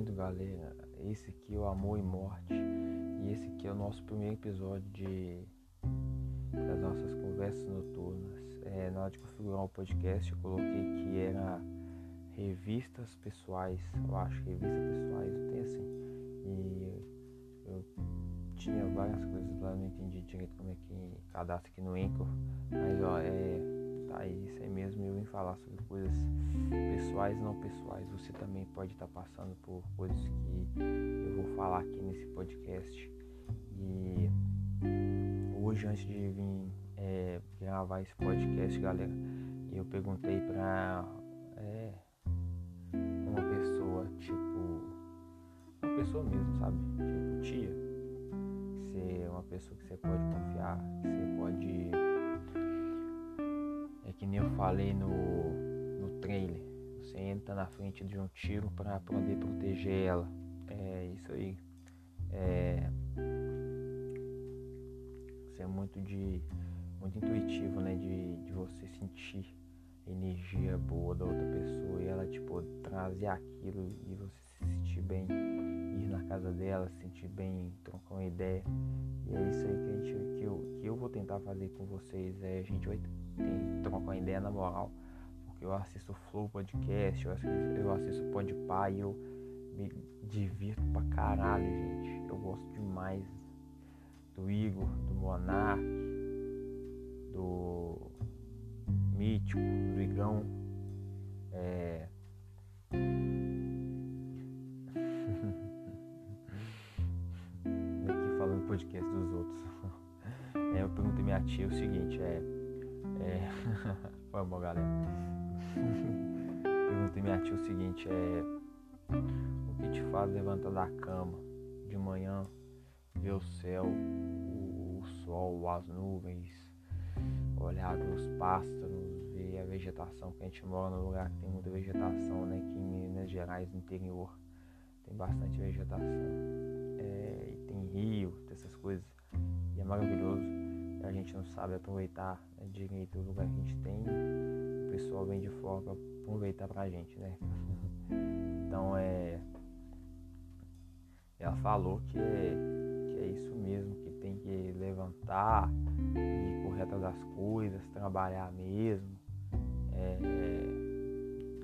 bem-vindo, galera. Esse aqui é o Amor e Morte e esse aqui é o nosso primeiro episódio de das nossas conversas noturnas. É, na hora de configurar o podcast, eu coloquei que era revistas pessoais, eu acho, revistas pessoais, tem assim. E eu tinha várias coisas lá, não entendi direito como é que cadastra aqui no Anchor, mas ó, é tá aí, isso é mesmo, eu vim falar sobre coisas pessoais e não pessoais. Você também pode estar tá passando por coisas que eu vou falar aqui nesse podcast. E hoje, antes de vir é, gravar esse podcast, galera, eu perguntei pra é, uma pessoa, tipo, uma pessoa mesmo, sabe? Tipo, tia, ser uma pessoa que você pode confiar, que você pode que nem eu falei no, no trailer. Você entra na frente de um tiro para poder proteger ela. É isso aí. É, isso é muito de muito intuitivo, né? De, de você sentir energia boa da outra pessoa e ela tipo trazer aquilo e você se sentir bem, ir na casa dela, se sentir bem, trocar uma ideia. E é isso aí que, a gente, que, eu, que eu vou tentar fazer com vocês. É, a gente vai tem, trocar ideia na moral. Porque eu assisto Flow Podcast, eu assisto, eu assisto Podpah e eu me divirto pra caralho, gente. Eu gosto demais do Igor, do Monark, do Mítico, do Igão. É... Aqui falando podcast dos outros. É, eu perguntei minha tia o seguinte, é é... Foi bom, galera. Perguntei minha tia o seguinte, é... O que te faz levantar da cama de manhã, ver o céu, o, sol, as nuvens, olhar os pássaros, ver a vegetação, que a gente mora num lugar que tem muita vegetação, né? Aqui em Minas Gerais, interior, tem bastante vegetação. É, e tem rio, tem essas coisas. E é maravilhoso. A gente não sabe aproveitar né, direito o lugar que a gente tem, o pessoal vem de fora para aproveitar pra gente, né? Então é. Ela falou que é, que é isso mesmo, que tem que levantar e correr atrás das coisas, trabalhar mesmo. É,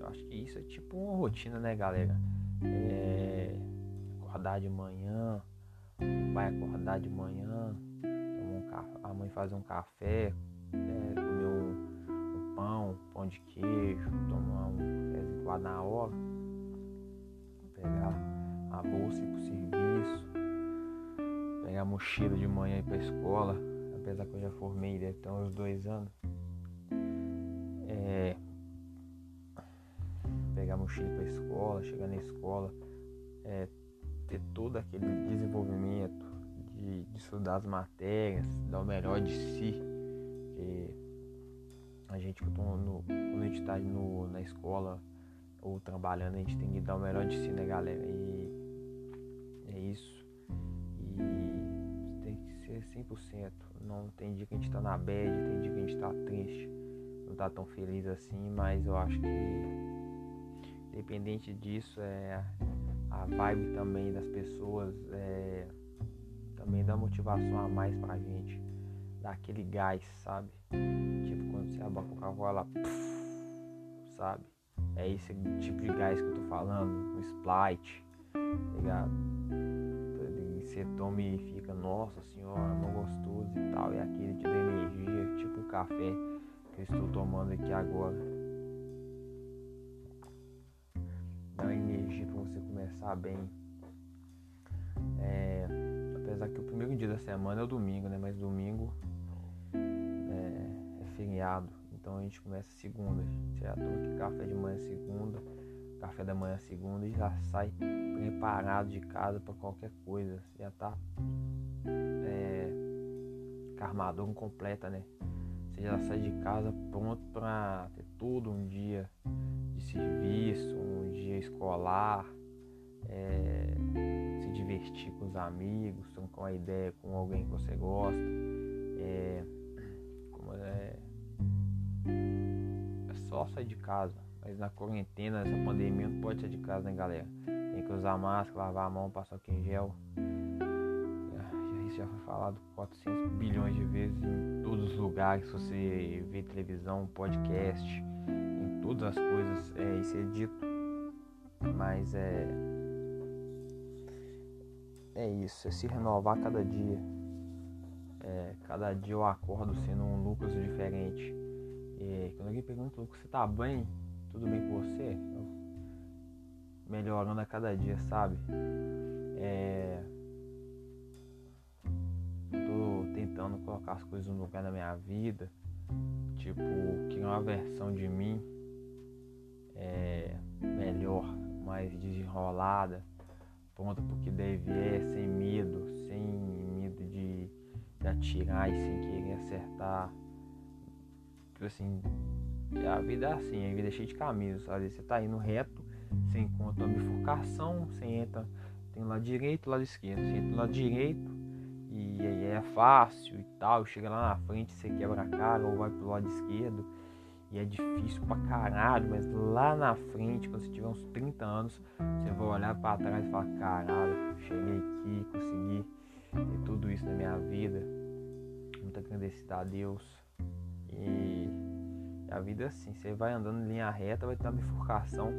eu acho que isso é tipo uma rotina, né, galera? É, acordar de manhã, o pai acordar de manhã, a mãe fazer um café, é, comer um, pão, pão de queijo, tomar um cafezinho lá na hora, pegar a bolsa e ir pro serviço, pegar a mochila de manhã e ir pra escola, apesar que eu já formei, deve ter uns dois anos. É, pegar a mochila pra escola, chegar na escola, é, ter todo aquele desenvolvimento de, de estudar as matérias, dar o melhor de si. A gente no, quando a gente está na escola ou trabalhando, a gente tem que dar o melhor de si, né galera? E é isso. E tem que ser 100%. Não tem dia que a gente tá na bad, tem dia que a gente tá triste, não tá tão feliz assim, mas eu acho que independente disso, é a vibe também das pessoas é também dá motivação a mais pra gente. Dá aquele gás, sabe? Tipo quando você abre a Coca-Cola, sabe? É esse tipo de gás que eu tô falando, o Sprite, tá ligado? Você toma e fica, nossa senhora, não gostoso e tal. E aquele te dá energia, tipo o café que eu estou tomando aqui agora. Dá energia pra você começar bem. É, Apesar que o primeiro dia da semana é o domingo, né? Mas domingo é, é feriado. Então a gente começa segunda. Já toma aqui café de manhã segunda, café da manhã segunda e já sai preparado de casa para qualquer coisa. Já tá é, com completa, né? Você já sai de casa pronto para ter todo um dia de serviço, um dia escolar. É, divertir com os amigos, trocar uma ideia com alguém que você gosta. É, é, é só sair de casa. Mas na quarentena, nessa pandemia, não pode sair de casa, né, galera? Tem que usar máscara, lavar a mão, passar o em gel. Já, isso já foi falado 400 bilhões de vezes em todos os lugares. Se você vê televisão, podcast, em todas as coisas, é, isso é dito. Mas é. É isso, é se renovar cada dia. É, cada dia eu acordo sendo um Lucas diferente. E quando alguém pergunta, Lucas, você tá bem? Tudo bem com você? Eu, melhorando a cada dia, sabe? É, tô tentando colocar as coisas no lugar da minha vida. Tipo, criar uma versão de mim é, melhor, mais desenrolada, pronta porque deve é, sem medo, sem medo de, de atirar e sem querer acertar. Tipo assim, a vida é assim, a vida é cheia de caminhos, sabe? Você tá indo reto, você encontra uma bifurcação, você entra, tem o lado direito e lado esquerdo. Você entra no lado direito e aí é fácil e tal, chega lá na frente, você quebra a cara ou vai pro lado esquerdo é difícil pra caralho, mas lá na frente, quando você tiver uns 30 anos, você vai olhar para trás e falar, caralho, cheguei aqui, consegui ter tudo isso na minha vida. Muito agradecido a Deus. E a vida é assim, você vai andando em linha reta, vai ter uma bifurcação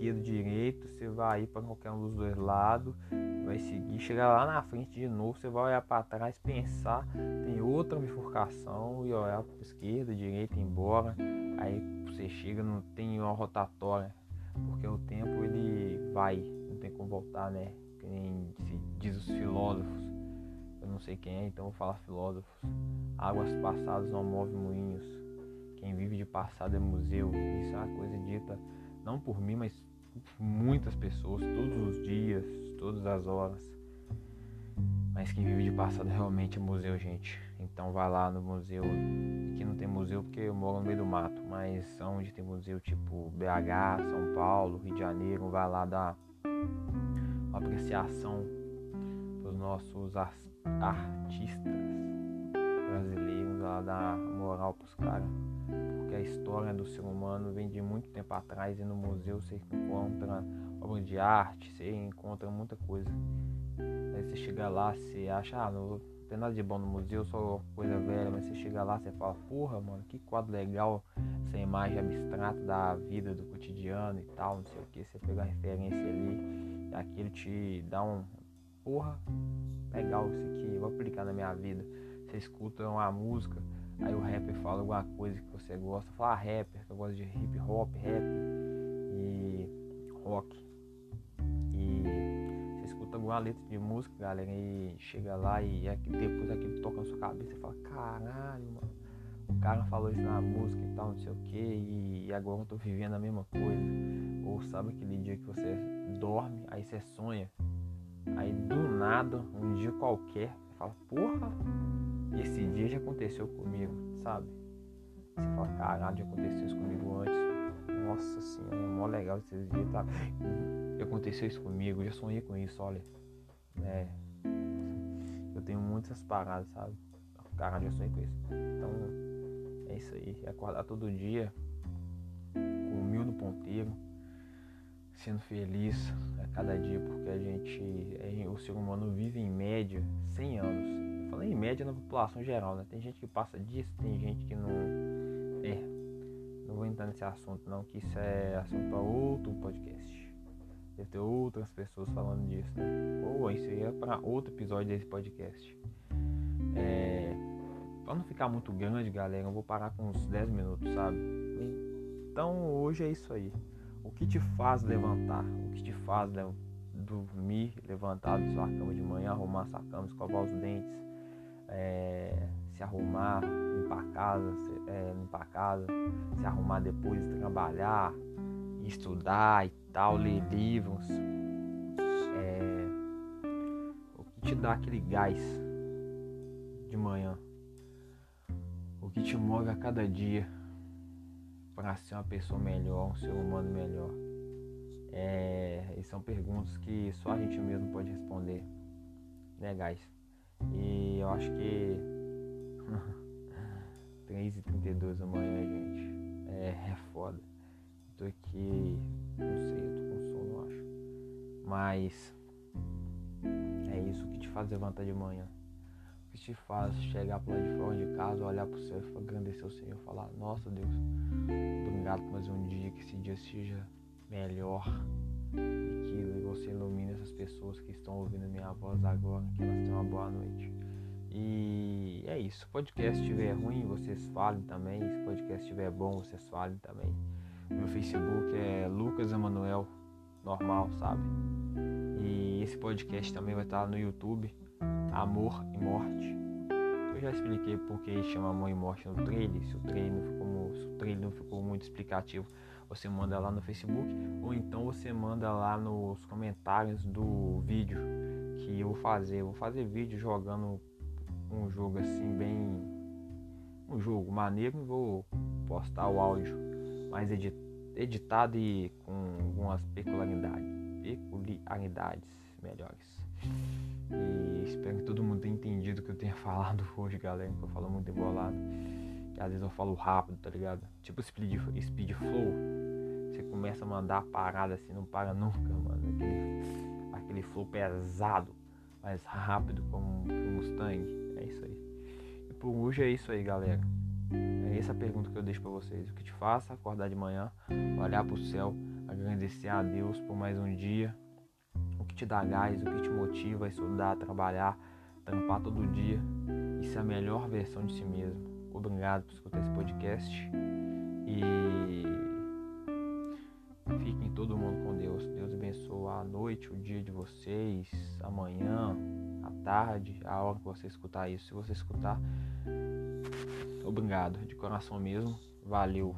esquerdo, direito, você vai ir para qualquer um dos dois lados, vai seguir, chegar lá na frente de novo, você vai olhar para trás, pensar, tem outra bifurcação e olhar para esquerda, direita, embora. Aí você chega, não tem uma rotatória, porque o tempo ele vai, não tem como voltar, né? Que nem diz os filósofos. Eu não sei quem é, então vou falar filósofos. Águas passadas não movem moinhos. Quem vive de passado é museu. Isso é uma coisa dita não por mim, mas muitas pessoas, todos os dias, todas as horas. Mas quem vive de passado realmente é museu, gente. Então vai lá no museu. Aqui não tem museu porque eu moro no meio do mato, mas onde tem museu tipo BH, São Paulo, Rio de Janeiro, vai lá dar uma apreciação para os nossos artistas brasileiros, lá dar moral para os caras história do ser humano vem de muito tempo atrás e no museu você encontra obra de arte, você encontra muita coisa. Aí você chega lá, você acha, ah, não tem nada de bom no museu, só coisa velha, mas você chega lá, você fala, porra, mano, que quadro legal, essa imagem abstrata da vida, do cotidiano e tal, não sei o que, você pega a referência ali, e aquilo te dá um, porra, legal isso aqui, vou aplicar na minha vida. Você escuta uma música, Aí o rapper fala alguma coisa que você gosta, fala ah, rapper, que eu gosto de hip hop, rap e rock. E você escuta alguma letra de música, galera, e chega lá e depois aquilo toca na sua cabeça e fala, caralho, mano, o cara falou isso na música e tal, não sei o que, e agora eu tô vivendo a mesma coisa. Ou sabe aquele dia que você dorme, aí você sonha, aí do nada, um dia qualquer, você fala, porra, esse dia já aconteceu comigo, sabe? Você fala, caralho, já aconteceu isso comigo antes. Nossa senhora, é mó legal esses dias, tá? Já aconteceu isso comigo, já sonhei com isso, olha. É. Eu tenho muitas paradas, sabe? Caralho, já sonhei com isso. Então, é isso aí. É acordar todo dia com o mil no ponteiro, sendo feliz a cada dia, porque a gente, o ser humano vive em média 100 anos falando em média na população geral, né? Tem gente que passa disso, tem gente que não. É. Não vou entrar nesse assunto não, que isso é assunto para outro podcast. Deve ter outras pessoas falando disso, né? Ou isso aí é para outro episódio desse podcast. É. Pra não ficar muito grande, galera, eu vou parar com uns 10 minutos, sabe? Então hoje é isso aí. O que te faz levantar? O que te faz dormir, levantar da sua cama de manhã, arrumar sua cama, escovar os dentes, é, se arrumar, limpar a casa, se, é, limpar a casa, se arrumar depois de trabalhar, estudar e tal, ler livros. É, o que te dá aquele gás de manhã? O que te move a cada dia para ser uma pessoa melhor, um ser humano melhor? É, e são perguntas que só a gente mesmo pode responder, né, guys? Eu acho que 3h32 da manhã, gente, é, é foda. Tô aqui, não sei, eu tô com sono, eu acho. Mas é isso que te faz levantar de manhã. O que te faz chegar para lá de fora de casa, olhar para o céu e agradecer ao Senhor, falar: Nossa Deus, obrigado por mais um dia, que esse dia seja melhor e que você ilumine essas pessoas que estão ouvindo minha voz agora, que elas tenham uma boa noite. E é isso. Se o podcast estiver ruim, vocês falem também. Se o podcast estiver bom, vocês falem também. Meu Facebook é Lucas Emanuel, normal, sabe? E esse podcast também vai estar no YouTube, Amor e Morte. Eu já expliquei porque chama Amor e Morte no trailer. Se o trailer não ficou, se o trailer não ficou muito explicativo, você manda lá no Facebook ou então você manda lá nos comentários do vídeo que eu vou fazer. Eu vou fazer vídeo jogando um jogo assim bem um jogo maneiro vou postar o áudio mais editado e com algumas peculiaridades, peculiaridades melhores. E espero que todo mundo tenha entendido o que eu tenha falado hoje, galera, que eu falo muito embolado. Que às vezes eu falo rápido, tá ligado? Tipo speed, speed flow. Você começa a mandar a parada assim, não para nunca, mano. Aquele, aquele flow pesado, mais rápido como um Mustang. É isso aí. E por hoje é isso aí, galera. É essa a pergunta que eu deixo para vocês. O que te faça acordar de manhã, olhar para o céu, agradecer a Deus por mais um dia. O que te dá gás, o que te motiva a estudar, trabalhar, trampar todo dia e ser a melhor versão de si mesmo. Obrigado por escutar esse podcast. E todo mundo com Deus. Deus abençoe a noite, o dia de vocês, amanhã, à tarde, a hora que você escutar isso. Se você escutar, obrigado, de coração mesmo. Valeu.